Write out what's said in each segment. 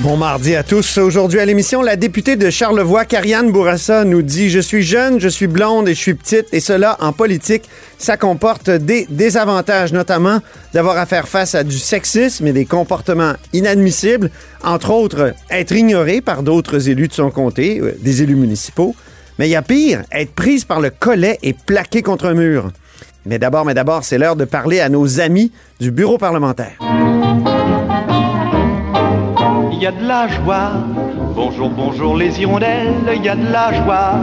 Bon mardi à tous. Aujourd'hui à l'émission, la députée de Charlevoix, Karianne Bourassa, nous dit Je suis jeune, je suis blonde et je suis petite, et cela en politique, ça comporte des désavantages, notamment d'avoir à faire face à du sexisme et des comportements inadmissibles, entre autres être ignorée par d'autres élus de son comté, euh, des élus municipaux. Mais il y a pire, être prise par le collet et plaquée contre un mur. Mais d'abord, mais d'abord, c'est l'heure de parler à nos amis du bureau parlementaire. Il y a de la joie. Bonjour, bonjour les hirondelles, il y a de la joie.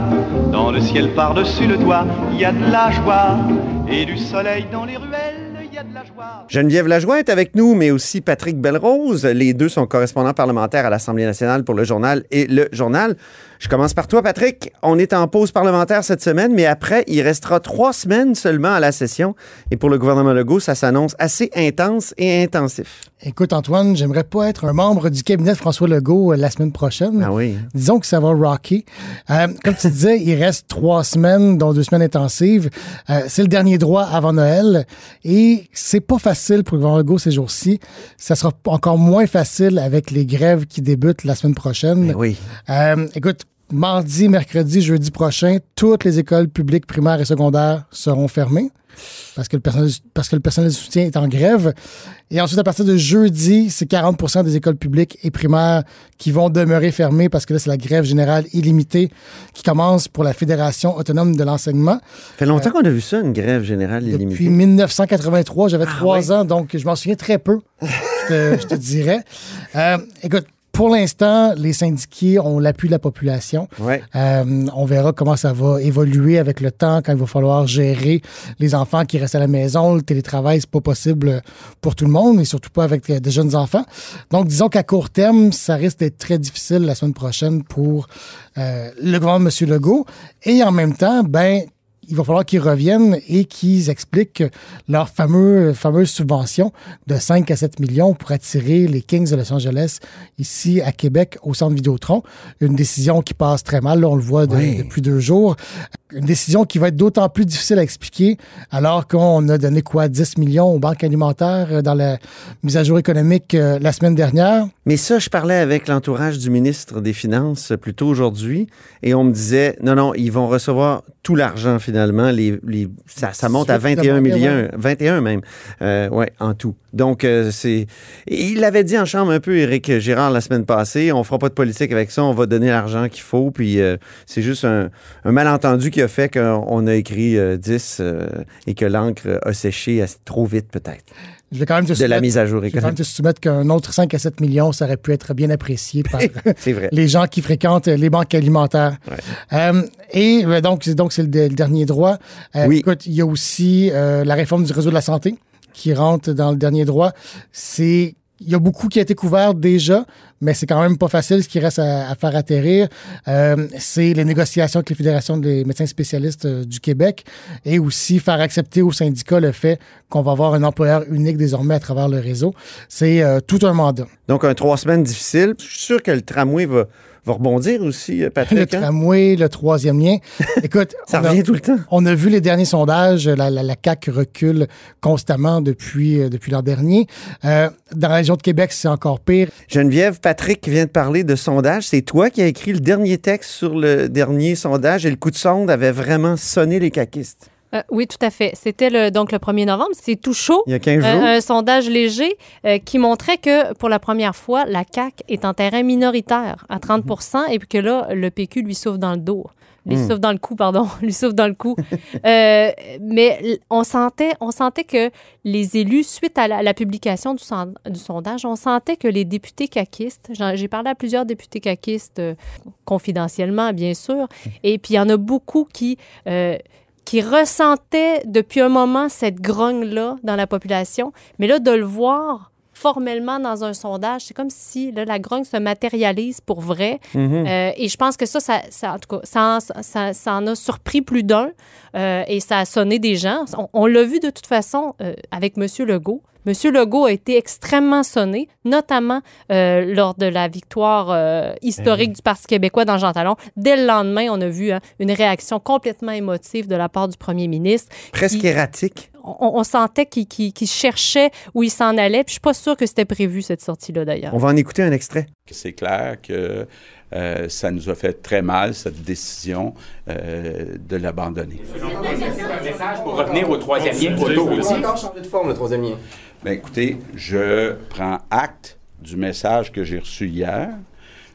Dans le ciel par-dessus le toit, il y a de la joie. Et du soleil dans les ruelles, Geneviève Lajoie est avec nous, mais aussi Patrick Belrose. Les deux sont correspondants parlementaires à l'Assemblée nationale pour le journal et le journal. Je commence par toi, Patrick. On est en pause parlementaire cette semaine, mais après, il restera trois semaines seulement à la session. Et pour le gouvernement Legault, ça s'annonce assez intense et intensif. Écoute, Antoine, j'aimerais pas être un membre du cabinet de François Legault euh, la semaine prochaine. Ah oui. Disons que ça va rocker. Euh, comme tu disais, il reste trois semaines, dont deux semaines intensives. Euh, c'est le dernier droit avant Noël. Et c'est pas facile pour le gouvernement Legault ces jours-ci. Ça sera encore moins facile avec les grèves qui débutent la semaine prochaine. Mais oui. Euh, écoute, mardi, mercredi, jeudi prochain, toutes les écoles publiques primaires et secondaires seront fermées parce que le personnel, parce que le personnel de soutien est en grève. Et ensuite, à partir de jeudi, c'est 40% des écoles publiques et primaires qui vont demeurer fermées parce que là, c'est la grève générale illimitée qui commence pour la Fédération autonome de l'enseignement. Ça fait longtemps qu'on a vu ça, une grève générale illimitée. Depuis 1983, j'avais Ah trois ouais? ans, donc je m'en souviens très peu, je te, je te dirais. Euh, écoute, pour l'instant, les syndiqués ont l'appui de la population. Ouais. Euh, on verra comment ça va évoluer avec le temps, quand il va falloir gérer les enfants qui restent à la maison. Le télétravail, c'est pas possible pour tout le monde, et surtout pas avec euh, de jeunes enfants. Donc, disons qu'à court terme, ça risque d'être très difficile la semaine prochaine pour euh, le gouvernement de M. Legault. Et en même temps, ben, il va falloir qu'ils reviennent et qu'ils expliquent leur fameux, fameuse subvention de 5 à 7 millions pour attirer les Kings de Los Angeles ici à Québec au centre Vidéotron. Une décision qui passe très mal, là, on le voit de- Oui. depuis deux jours. Une décision qui va être d'autant plus difficile à expliquer alors qu'on a donné quoi 10 millions aux banques alimentaires euh, dans la mise à jour économique euh, la semaine dernière? Mais ça, je parlais avec l'entourage du ministre des Finances plus tôt aujourd'hui et on me disait non, non, ils vont recevoir tout l'argent finalement. Les, les- ça, ça monte à 21 millions, 21 même, euh, ouais, en tout. Donc, euh, c'est. Il l'avait dit en chambre un peu, Éric Girard, la semaine passée on fera pas de politique avec ça, on va donner l'argent qu'il faut. Puis euh, c'est juste un, un malentendu qui a fait qu'on a écrit euh, 10 euh, et que l'encre a séché assez- trop vite, peut-être, Je vais quand même te de la mise à jour je vais quand même te soumettre qu'un autre 5 à 7 millions, ça aurait pu être bien apprécié par vrai. les gens qui fréquentent les banques alimentaires. Euh, et donc, c'est- donc c'est le, le dernier droit. Euh, Oui. Écoute, il y a aussi euh, la réforme du réseau de la santé qui rentre dans le dernier droit. C'est il y a beaucoup qui a été couvert déjà, mais c'est quand même pas facile ce qui reste à, faire atterrir. Euh, c'est les négociations avec les fédérations des médecins spécialistes euh, du Québec et aussi faire accepter aux syndicats le fait qu'on va avoir un employeur unique désormais à travers le réseau. C'est euh, tout un mandat. Donc, un trois semaines difficile. Je suis sûr que le tramway va, va rebondir aussi, euh, Le Patrick. hein? tramway, le troisième lien. Écoute, Ça a- revient tout le temps. On a vu les derniers sondages, la, la, la CAQ recule constamment depuis, euh, depuis l'an dernier. Euh, dans la région de Québec, c'est encore pire. Geneviève, Patrick vient de parler de sondage. C'est toi qui as écrit le dernier texte sur le dernier sondage et le coup de sonde avait vraiment sonné les caquistes. Euh, oui, tout à fait. C'était le, donc le 1er novembre. C'est tout chaud. Il y a 15 Euh, jours. un sondage léger euh, qui montrait que pour la première fois, la CAQ est en terrain minoritaire à 30% et puis que là, le PQ lui souffle dans le dos. Lui souffle dans le cou, pardon. lui souffle dans le cou. Euh, mais on sentait, on sentait que les élus, suite à la, la publication du, son- du sondage, on sentait que les députés caquistes, j'ai parlé à plusieurs députés caquistes euh, confidentiellement, bien sûr, et puis il y en a beaucoup qui... qui ressentaient depuis un moment cette grogne-là dans la population. Mais là, de le voir formellement dans un sondage. C'est comme si là, la grogne se matérialise pour vrai. Euh, et je pense que ça, ça, ça- en tout cas, ça, ça- ça en a surpris plus d'un euh, et ça a sonné des gens. On, on l'a vu de toute façon euh, avec M. Legault. M. Legault a été extrêmement sonné, notamment euh, lors de la victoire euh, historique du Parti québécois dans Jean Talon. Dès le lendemain, on a vu hein, une réaction complètement émotive de la part du premier ministre. Presque erratique. On, on sentait qu'il cherchait où il s'en allait. Puis je suis pas sûre que c'était prévu, cette sortie-là, d'ailleurs. On va en écouter un extrait. C'est clair que euh, ça nous a fait très mal, cette décision euh, de l'abandonner. Pour revenir au troisième lien encore changé de forme, le troisième lien. Bien, écoutez, je prends acte du message que j'ai reçu hier.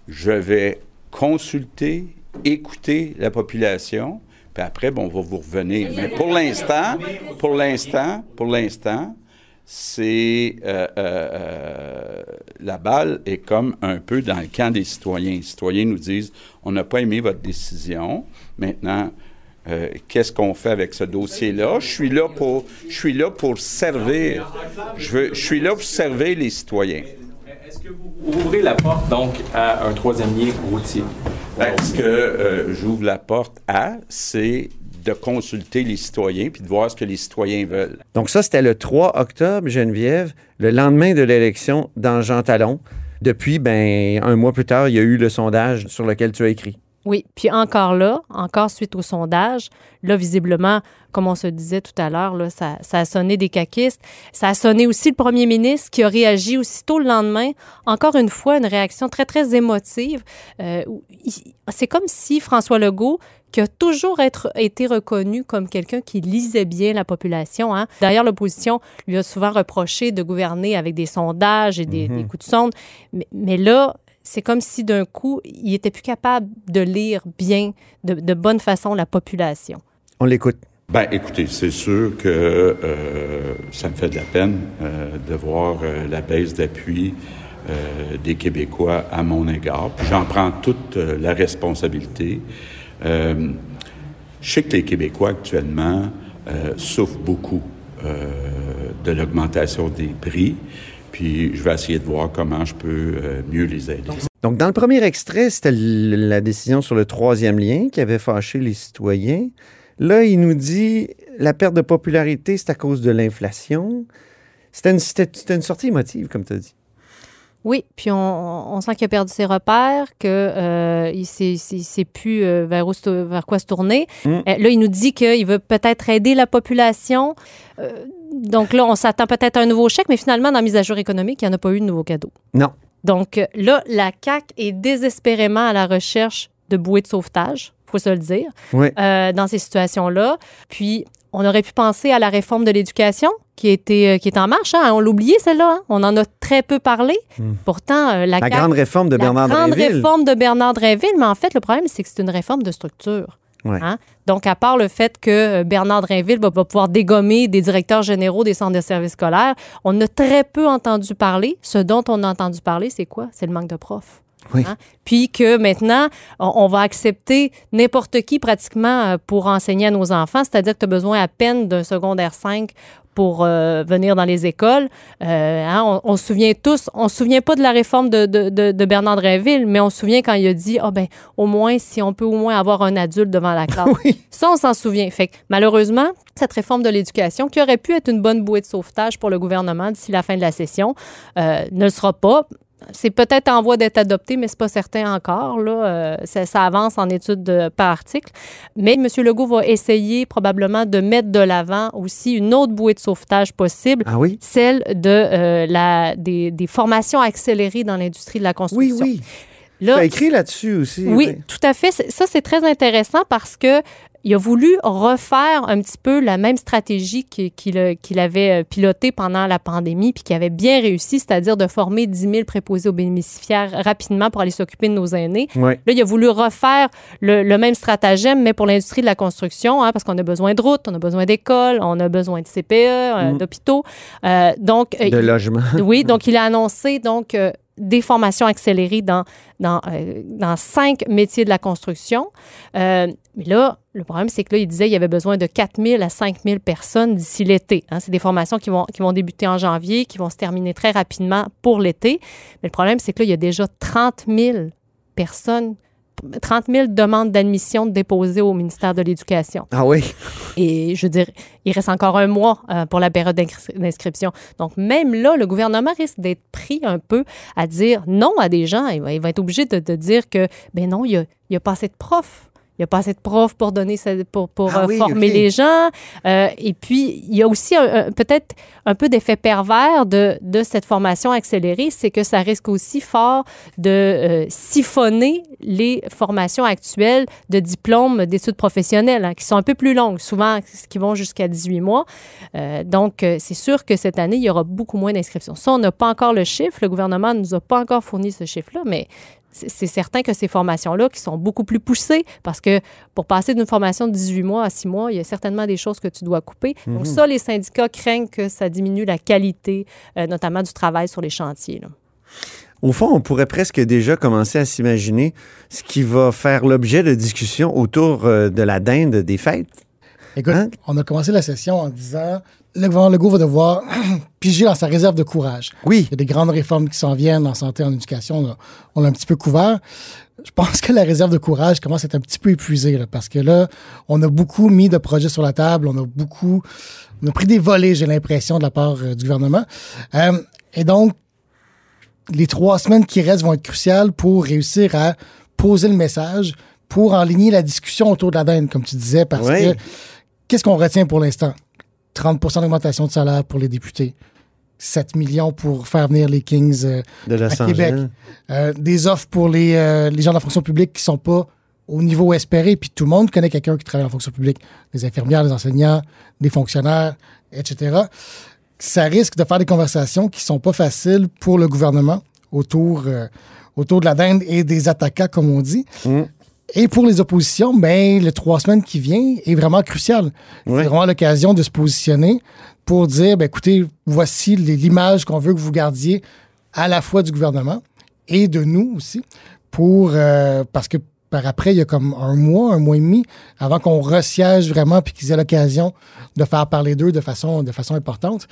Je vais consulter, écouter la population, puis après, bon, on va vous revenir. Mais pour l'instant, pour l'instant, pour l'instant, c'est euh, euh, euh, la balle est comme un peu dans le camp des citoyens. Les citoyens nous disent on n'a pas aimé votre décision. Maintenant, euh, qu'est-ce qu'on fait avec ce dossier-là Je suis là pour, je suis là pour servir. Je veux, je suis là pour servir les citoyens. Est-ce que vous ouvrez la porte donc à un troisième lien routier? Ben, ce que euh, j'ouvre la porte à, c'est de consulter les citoyens puis de voir ce que les citoyens veulent. Donc ça, c'était le 3 octobre, Geneviève, le lendemain de l'élection dans Jean Talon. Depuis, ben, un mois plus tard, il y a eu le sondage sur lequel tu as écrit. Oui, puis encore là, encore suite au sondage, là, visiblement, comme on se disait tout à l'heure, là, ça, ça a sonné des caquistes. Ça a sonné aussi le premier ministre qui a réagi aussitôt le lendemain. Encore une fois, une réaction très, très émotive. Euh, C'est comme si François Legault, qui a toujours être, été reconnu comme quelqu'un qui lisait bien la population. Hein. D'ailleurs, l'opposition lui a souvent reproché de gouverner avec des sondages et des, des coups de sonde. Mais, mais là, c'est comme si d'un coup, il était plus capable de lire bien, de, de bonne façon, la population. On l'écoute. Ben, écoutez, c'est sûr que euh, ça me fait de la peine euh, de voir euh, la baisse d'appui euh, des Québécois à mon égard. Puis j'en prends toute euh, la responsabilité. Euh, je sais que les Québécois actuellement euh, souffrent beaucoup euh, de l'augmentation des prix. Puis je vais essayer de voir comment je peux euh, mieux les aider. Donc, dans le premier extrait, c'était la décision sur le troisième lien qui avait fâché les citoyens. Là, il nous dit la perte de popularité, c'est à cause de l'inflation. C'était une, une sortie émotive, comme tu as dit. Oui, puis on, on sent qu'il a perdu ses repères, qu'il euh, il sait, plus euh, vers, où quoi se tourner. Mm. Euh, là, il nous dit qu'il veut peut-être aider la population. Euh, donc là, on s'attend peut-être à un nouveau chèque, mais finalement, dans la mise à jour économique, il n'y en a pas eu de nouveau cadeau. Non. Donc euh, là, la CAQ est désespérément à la recherche de bouées de sauvetage, faut se le dire, Oui. euh, dans ces situations-là. Puis, on aurait pu penser à la réforme de l'éducation qui, était, euh, qui est en marche. hein. On l'a oublié, celle-là. hein. On en a très peu parlé. Pourtant, euh, la, Hmm. La CAQ grande réforme de Bernard la grande réforme de Bernard Drinville, mais en fait, le problème, c'est que c'est une réforme de structure. Ouais. Hein? Donc, à part le fait que euh, Bernard Drinville va, va pouvoir dégommer des directeurs généraux des centres de services scolaires, on a très peu entendu parler. Ce dont on a entendu parler, c'est quoi? C'est le manque de profs. Oui. Hein? Puis que maintenant, on, on va accepter n'importe qui pratiquement euh, pour enseigner à nos enfants, c'est-à-dire que tu as besoin à peine d'un secondaire 5 pour euh, venir dans les écoles. Euh, hein, on, on se souvient tous, on se souvient pas de la réforme de, de, de, de Bernard Drinville, mais on se souvient quand il a dit, ah ben, au moins, si on peut au moins avoir un adulte devant la classe. Oui. Ça, on s'en souvient. Fait que, malheureusement, cette réforme de l'éducation, qui aurait pu être une bonne bouée de sauvetage pour le gouvernement d'ici la fin de la session, euh, ne le sera pas. C'est peut-être en voie d'être adopté, mais c'est pas certain encore. Là. Euh, ça, ça avance en études de- par article. Mais M. Legault va essayer probablement de mettre de l'avant aussi une autre bouée de sauvetage possible, Ah oui? celle de, euh, la, des, des formations accélérées dans l'industrie de la Oui, construction. oui. Là, Tu as écrit là-dessus aussi. oui, tout à fait. Ça, c'est très intéressant parce que il a voulu refaire un petit peu la même stratégie qui- qu'il avait euh, pilotée pendant la pandémie puis qui avait bien réussi, c'est-à-dire de former 10 000 préposés aux bénéficiaires rapidement pour aller s'occuper de nos aînés. Là, il a voulu refaire le, le même stratagème, mais pour l'industrie de la construction, hein, parce qu'on a besoin de routes, on a besoin d'écoles, on a besoin de CPE, euh, Mm. d'hôpitaux. Euh, donc, De il- logement. oui, donc il a annoncé donc des formations accélérées euh, dans cinq métiers de la construction. Euh, mais là, le problème, c'est que là, il disait qu'il y avait besoin de 4 000 à 5 000 personnes d'ici l'été. Hein. C'est des formations qui vont, débuter en janvier, qui vont se terminer très rapidement pour l'été. Mais le problème, c'est que il y a déjà 30 000 personnes 30 000 demandes d'admission déposées au ministère de l'Éducation. Ah oui? Et je veux dire, il reste encore un mois euh, pour la période d'inscri- d'inscription. Donc, même là, le gouvernement risque d'être pris un peu à dire non à des gens. Il va, il va être obligé de, de dire que, ben non, il n'y a, a pas assez de profs. Il n'y a pas assez de profs pour donner pour, pour Ah euh, oui, former les gens. Euh, et puis, il y a aussi peut-être un peu d'effet pervers de, de cette formation accélérée, c'est que ça risque aussi fort de euh, siphonner les formations actuelles de diplômes d'études professionnelles, hein, qui sont un peu plus longues, souvent qui vont jusqu'à 18 mois. Euh, donc, c'est sûr que cette année, il y aura beaucoup moins d'inscriptions. Ça, on n'a pas encore le chiffre. Le gouvernement ne nous a pas encore fourni ce chiffre-là, mais c'est certain que ces formations-là, qui sont beaucoup plus poussées, parce que pour passer d'une formation de 18 mois à 6 mois, il y a certainement des choses que tu dois couper. Donc ça, les syndicats craignent que ça diminue la qualité, euh, notamment du travail sur les chantiers. là. Au fond, on pourrait presque déjà commencer à s'imaginer ce qui va faire l'objet de discussions autour euh, de la dinde des fêtes. Écoute, Hein? on a commencé la session en disant le gouvernement Legault va devoir piger dans sa réserve de courage. Oui. Il y a des grandes réformes qui s'en viennent en santé, en éducation. On l'a un petit peu couvert. Je pense que la réserve de courage commence à être un petit peu épuisée là, parce que là, on a beaucoup mis de projets sur la table. On a beaucoup, on a pris des volets, j'ai l'impression, de la part euh, du gouvernement. Euh, et donc, les trois semaines qui restent vont être cruciales pour réussir à poser le message, pour enligner la discussion autour de la dinde, comme tu disais, parce Oui. que qu'est-ce qu'on retient pour l'instant? 30% d'augmentation de salaire pour les députés. 7 millions pour faire venir les Kings euh, De à Québec. Euh, des offres pour les, euh, les gens de la fonction publique qui sont pas au niveau espéré. Puis tout le monde connaît quelqu'un qui travaille en fonction publique. Les infirmières, les enseignants, des fonctionnaires, etc. Ça risque de faire des conversations qui sont pas faciles pour le gouvernement autour, autour de la dinde et des attaquants, comme on dit. Mm. Et pour les oppositions, ben, le trois semaines qui vient est vraiment crucial. Oui. C'est vraiment l'occasion de se positionner pour dire, ben, écoutez, voici les- l'image qu'on veut que vous gardiez à la fois du gouvernement et de nous aussi, pour euh, parce que par après, il y a comme un mois, un mois et demi, avant qu'on resiège vraiment puis qu'ils aient l'occasion de faire parler d'eux de façon, de façon importante.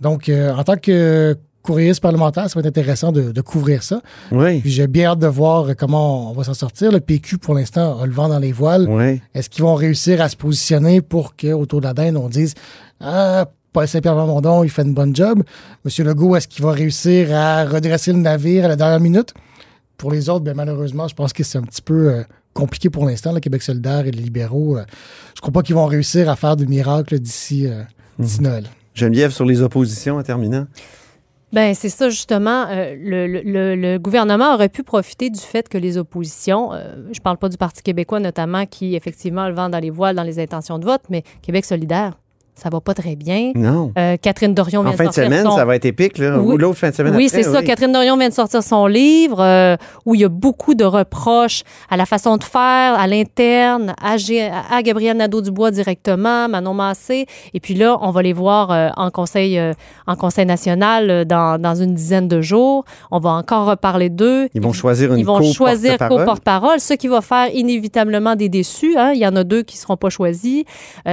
Donc, euh, en tant que courrier parlementaire, ça va être intéressant de, de couvrir ça. Oui. Puis j'ai bien hâte de voir comment on va s'en sortir. Le PQ, pour l'instant, a le vent dans les voiles. Oui. Est-ce qu'ils vont réussir à se positionner pour qu'autour de la dinde, on dise Ah, Paul Saint-Pierre Plamondon, il fait une bonne job. Monsieur Legault, est-ce qu'il va réussir à redresser le navire à la dernière minute? Pour les autres, bien, malheureusement, je pense que c'est un petit peu euh, compliqué pour l'instant. Le Québec solidaire et les libéraux, euh, je crois pas qu'ils vont réussir à faire de miracles d'ici euh, d'ici Noël. Geneviève, sur les oppositions en terminant. Ben c'est ça justement. euh, le, le- le- gouvernement aurait pu profiter du fait que les oppositions, euh, je parle pas du Parti québécois notamment, qui effectivement le vent dans les voiles dans les intentions de vote, mais Québec solidaire, ça va pas très bien. Non. Euh, Catherine Dorion vient En fin de sortir semaine, son- ça va être épique, là. Oui. Ou l'autre fin de semaine Oui, c'est ça. Catherine Dorion vient de sortir son livre euh, où il y a beaucoup de reproches à la façon de faire, à l'interne, à, G- à Gabriel Nadeau-Dubois directement, Manon Massé. Et puis là, on va les voir euh, en, conseil, en conseil national dans, dans une dizaine de jours. On va encore reparler d'eux. Ils vont choisir une Ils vont choisir co-porte-parole. ce qui va faire inévitablement des déçus. hein. Il y en a deux qui ne seront pas choisis.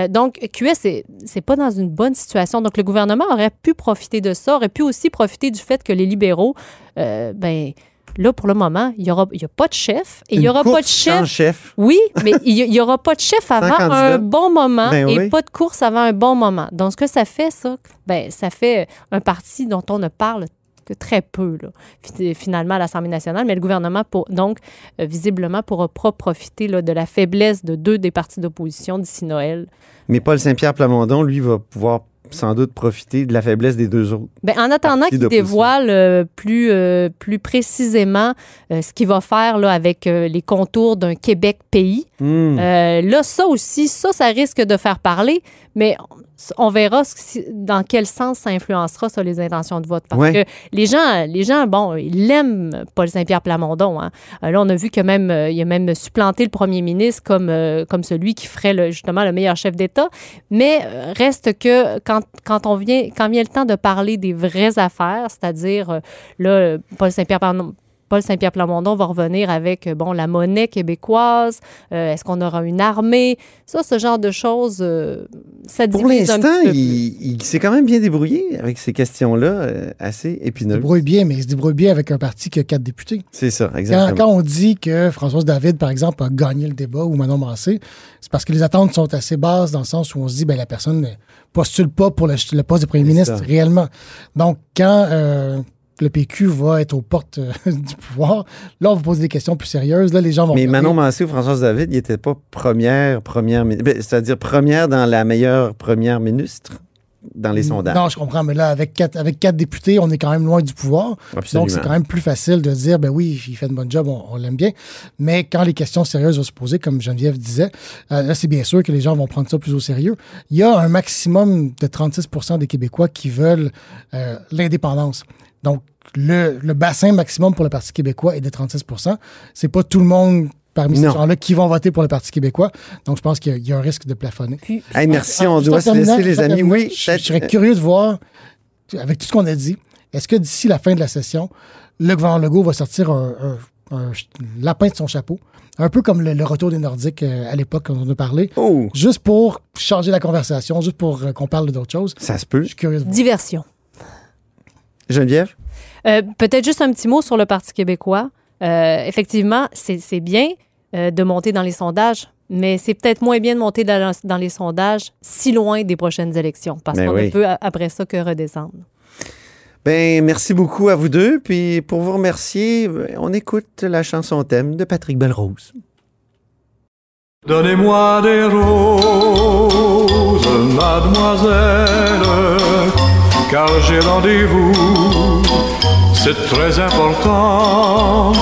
Donc, QS, c'est c'est pas dans une bonne situation. Donc, le gouvernement aurait pu profiter de ça, aurait pu aussi profiter du fait que les libéraux, euh, ben là, pour le moment, il n'y aura, y a pas de chef et il n'y aura pas de chef. chef. Oui, mais il n'y aura pas de chef avant un bon moment Ben et oui. pas de course avant un bon moment. Donc, ce que ça fait, ça, ben, ça fait un parti dont on ne parle que très peu, là, finalement, à l'Assemblée nationale. Mais le gouvernement, pour, donc, euh, visiblement, pourra pas profiter là, de la faiblesse de deux des partis d'opposition d'ici Noël. Mais Paul Saint-Pierre Plamondon, lui, va pouvoir sans doute profiter de la faiblesse des deux autres. Ben, en attendant qu'il dévoile euh, plus, euh, plus précisément euh, ce qu'il va faire là, avec les contours d'un Québec Hmm. Euh, là, ça aussi, ça, ça risque de faire parler, mais on verra si- dans quel sens ça influencera ça, les intentions de vote. Parce Ouais. que les gens, les gens, bon, ils l'aiment, Paul Saint-Pierre Plamondon. hein. Euh, là, on a vu que même, euh, il a même supplanté le premier ministre comme, euh, comme celui qui ferait le- justement le meilleur chef d'État. Mais reste que quand, quand on vient, quand vient le temps de parler des vraies affaires, c'est-à-dire, là, Paul Saint-Pierre Plamondon, Paul Saint-Pierre Plamondon va revenir avec euh, bon la monnaie québécoise. euh, Est-ce qu'on aura une armée? Ça, ce genre de choses, euh, ça Pour divise un l'instant, petit peu plus. il, il s'est quand même bien débrouillé avec ces questions-là, euh, assez Il se épineuses. débrouille bien, mais il se débrouille bien avec un parti qui a quatre députés. C'est ça, exactement. quand on dit que Françoise David, par exemple, a gagné le débat ou Manon Massé, c'est parce que les attentes sont assez basses dans le sens où on se dit ben la personne ne postule pas pour le, le poste de premier ministre ça. réellement. Donc, quand euh, le PQ va être aux portes euh, du pouvoir, là, on va poser des questions plus sérieuses. Là, les gens vont. Mais regarder. Manon Massé ou Françoise David, il n'était pas première, première, mi- ben, c'est-à-dire première dans la meilleure première ministre dans les sondages. Non, je comprends, mais là, avec quatre, avec quatre députés, on est quand même loin du pouvoir. Absolument. Donc, c'est quand même plus facile de dire, ben oui, il fait une bonne job, on, on l'aime bien. Mais quand les questions sérieuses vont se poser, comme Geneviève disait, euh, là, c'est bien sûr que les gens vont prendre ça plus au sérieux. Il y a un maximum de 36% des Québécois qui veulent euh, l'indépendance. Donc, le, le bassin maximum pour le Parti québécois est de 36% C'est pas tout le monde parmi Non. ces gens-là qui vont voter pour le Parti québécois. Donc, je pense qu'il y a- il y, a un risque de plafonner. Puis- Hey, merci, Ah, on doit se laisser, les amis. Oui, je, serais curieux de voir, avec tout ce qu'on a dit, est-ce que d'ici la fin de la session, le gouvernement Legault va sortir un, un- un ch- lapin de son chapeau, un peu comme le, le retour des Nordiques euh, à l'époque quand on a parlé, Oh, juste pour changer la conversation, juste pour euh, qu'on parle d'autres choses. ça se peut. Je suis curieux de voir. Diversion. Geneviève? Euh, Peut-être juste un petit mot sur le Parti québécois. Euh, effectivement, c'est bien euh, de monter dans les sondages, mais c'est peut-être moins bien de monter dans, dans les sondages si loin des prochaines élections, parce qu'on oui. ne peut après ça que redescendre. Ben, merci beaucoup à vous deux. Puis pour vous remercier, ben, on écoute la chanson thème de Patrick Belrose. Donnez-moi des roses, mademoiselle, car j'ai rendez-vous, c'est très important.